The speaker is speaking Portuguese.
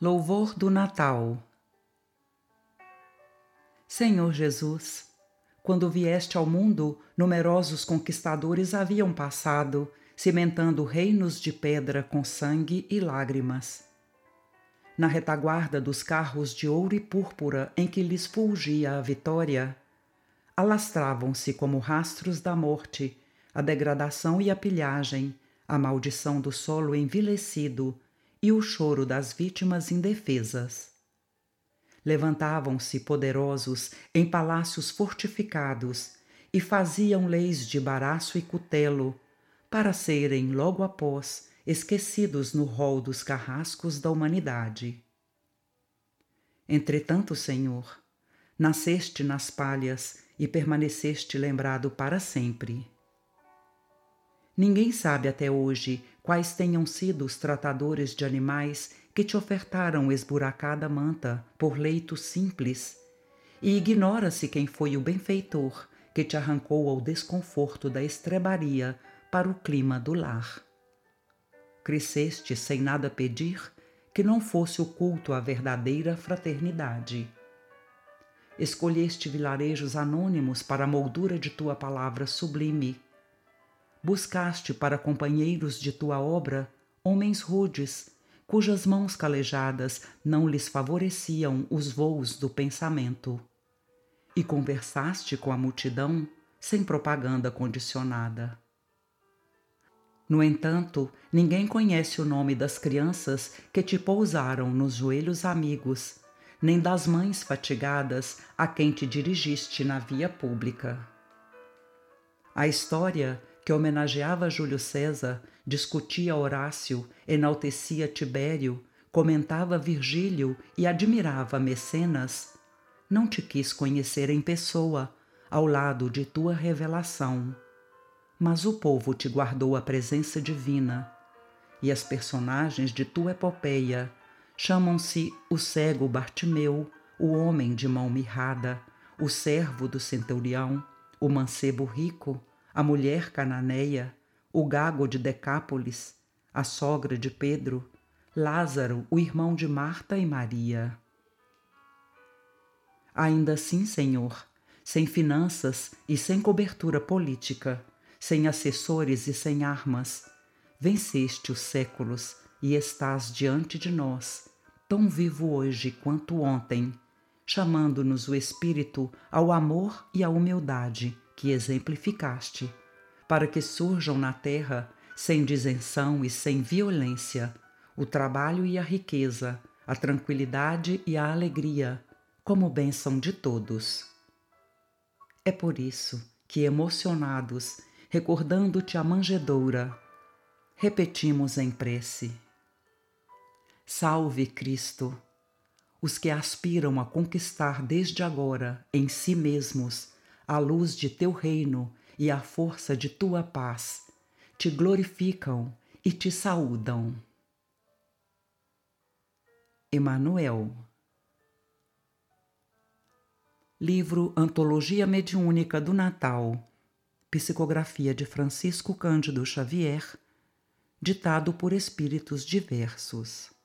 Louvor do Natal Senhor Jesus, quando vieste ao mundo, numerosos conquistadores haviam passado, cimentando reinos de pedra com sangue e lágrimas. Na retaguarda dos carros de ouro e púrpura em que lhes fulgia a vitória, alastravam-se como rastros da morte a degradação e a pilhagem, a maldição do solo envilecido, e o choro das vítimas indefesas. Levantavam-se poderosos em palácios fortificados e faziam leis de baraço e cutelo, para serem, logo após, esquecidos no rol dos carrascos da humanidade. Entretanto, Senhor, nasceste nas palhas e permaneceste lembrado para sempre. Ninguém sabe até hoje quais tenham sido os tratadores de animais que te ofertaram esburacada manta por leito simples, e ignora-se quem foi o benfeitor que te arrancou ao desconforto da estrebaria para o clima do lar. Cresceste sem nada pedir que não fosse o culto à verdadeira fraternidade. Escolheste vilarejos anônimos para a moldura de tua palavra sublime buscaste para companheiros de tua obra homens rudes, cujas mãos calejadas não lhes favoreciam os voos do pensamento. E conversaste com a multidão sem propaganda condicionada. No entanto, ninguém conhece o nome das crianças que te pousaram nos joelhos amigos, nem das mães fatigadas a quem te dirigiste na via pública. A história que homenageava Júlio César, discutia Horácio, enaltecia Tibério, comentava Virgílio e admirava Mecenas, não te quis conhecer em pessoa, ao lado de tua revelação. Mas o povo te guardou a presença divina, e as personagens de tua epopeia chamam-se o cego Bartimeu, o homem de mão mirrada, o servo do centurião, o mancebo rico, a mulher cananeia, o gago de Decápolis, a sogra de Pedro, Lázaro, o irmão de Marta e Maria. Ainda assim, Senhor, sem finanças e sem cobertura política, sem assessores e sem armas, venceste os séculos e estás diante de nós, tão vivo hoje quanto ontem, chamando-nos o Espírito ao amor e à humildade que exemplificaste, para que surjam na terra, sem disenção e sem violência, o trabalho e a riqueza, a tranquilidade e a alegria, como bênção de todos. É por isso que, emocionados, recordando-te a manjedoura, repetimos em prece: Salve Cristo! Os que aspiram a conquistar desde agora em si mesmos a luz de teu reino e a força de tua paz, te glorificam e te saúdam. Emanuel Livro Antologia Mediúnica do Natal. Psicografia de Francisco Cândido Xavier Ditado por espíritos diversos